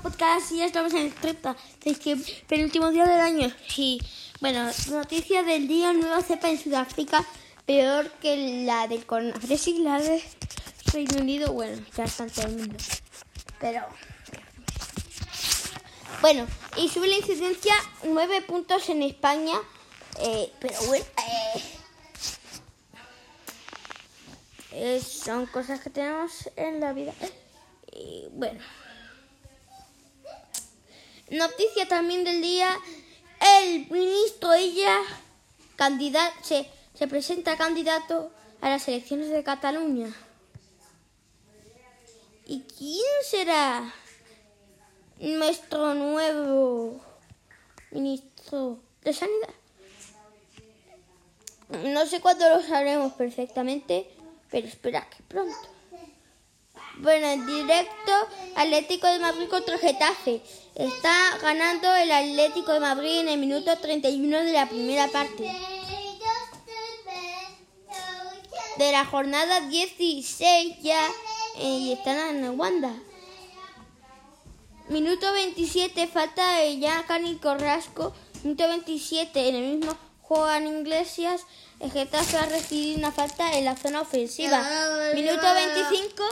podcast y ya estamos en el 30, es que penúltimo día del año. Y bueno, noticia del día, nueva cepa en Sudáfrica, peor que la del coronavirus y la de Reino Unido. Bueno, ya está en todo el mundo. Pero bueno, y sube la incidencia 9 puntos en España, eh, pero bueno, eh, son cosas que tenemos en la vida. Y bueno. Noticia también del día. El ministro ella se, se presenta candidato a las elecciones de Cataluña. ¿Y quién será nuestro nuevo ministro de Sanidad? No sé cuándo lo sabremos perfectamente, pero espera que pronto. Bueno, en directo, Atlético de Madrid contra Getafe. Está ganando el Atlético de Madrid en el minuto 31 de la primera parte. De la jornada 16 ya eh, y están en Wanda. Minuto 27, falta de ya Cani Corrasco. Minuto 27, en el mismo juego en Iglesias. El Getafe ha recibido una falta en la zona ofensiva. Minuto 25.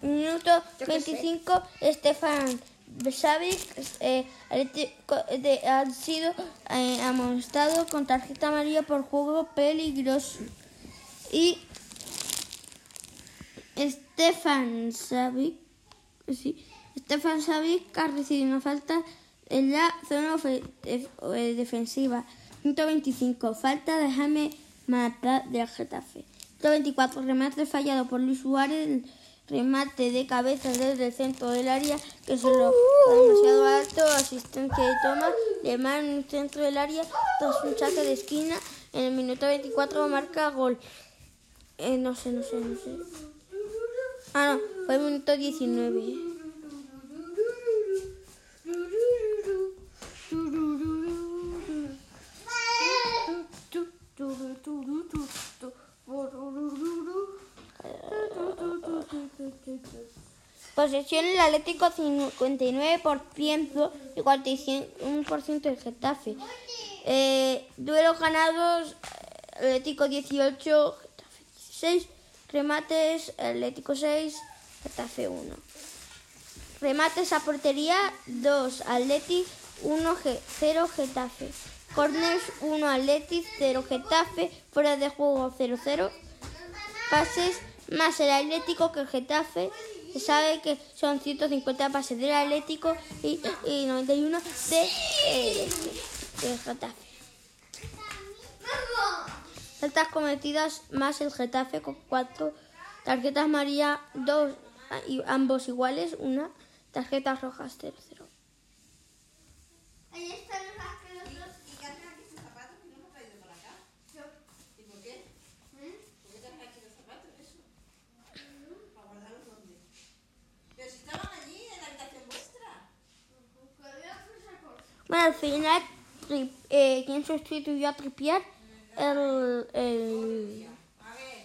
Minuto 25, Estefan Savic eh, de, ha sido eh, amonestado con tarjeta amarilla por juego peligroso. Y Estefan Savic, sí, Stefan Savic ha recibido una falta en la zona eh, defensiva. Minuto 25, falta de Jaime Mata de Getafe. Minuto 24, remate fallado por Luis Suárez remate de cabeza desde el centro del área que se lo demasiado alto, asistencia de toma, de mano en el centro del área, tras un saque de esquina, en el minuto 24 marca gol. Eh, no sé, no sé, no sé. Ah, no, fue el minuto 19. Posesión el Atlético 59% y 41% del Getafe. Eh, duelos ganados, Atlético 18, Getafe 16. Remates, Atlético 6, Getafe 1. Remates a portería 2, Atlético 1, 0, Getafe. Corners 1, Atlético 0, Getafe. Fuera de juego 0-0. Pases más el Atlético que el Getafe. Se sabe que son 150 pases del Atlético y, 91 de, eh, de Getafe. Faltas cometidas más el Getafe con cuatro tarjetas María, dos y ambos iguales, una tarjetas rojas 0-0. Ahí están Bueno, al final, ¿quién sustituyó a Tripiar? El, el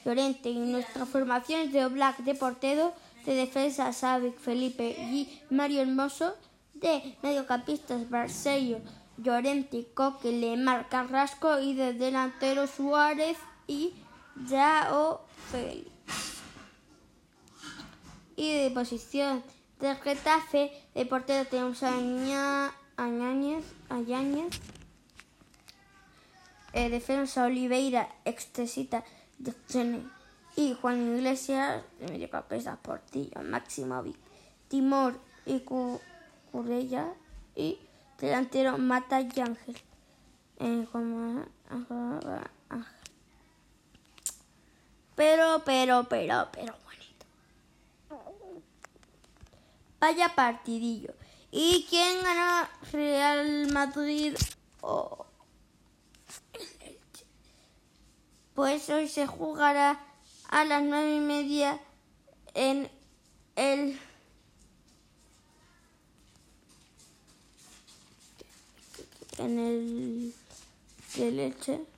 Llorente. Y nuestras formaciones de Oblak de portero, de defensa Savic, Felipe y Mario Hermoso, de mediocampistas Barcello, Llorente, Coque, Lemar, Carrasco y de delantero Suárez y Yao Félix. Y de posición de Getafe, de portero tenemos a Añáñez, Añáñez eh, Defensa Oliveira, Extesita, y Juan Iglesias, de mediocampista Portillo, Maximovic, Timor y Curella y delantero Mata y. Eh, pero, pero, pero, pero bonito. Vaya partidillo. ¿Y quién gana Real Madrid o Pues hoy se jugará a las nueve y media en el en el de leche.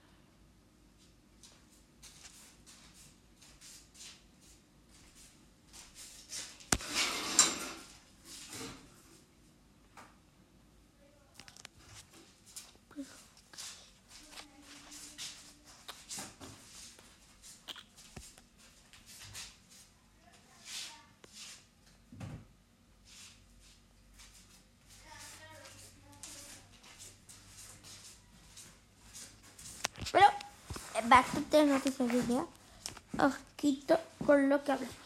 Bastantes noticias de día. Ojito con lo que hablamos.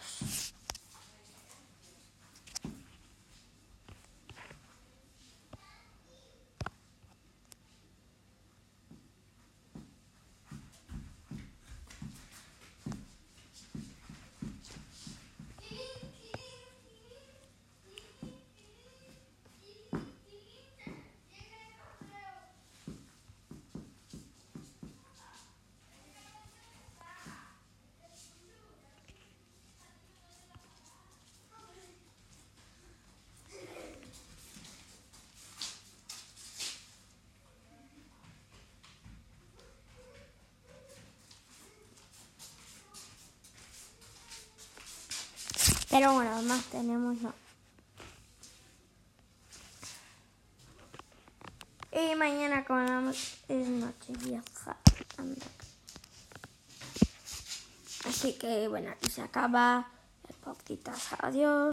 Pero bueno, más tenemos no. Y mañana como es noche vieja. Así que bueno, aquí se acaba el podcast. Adiós.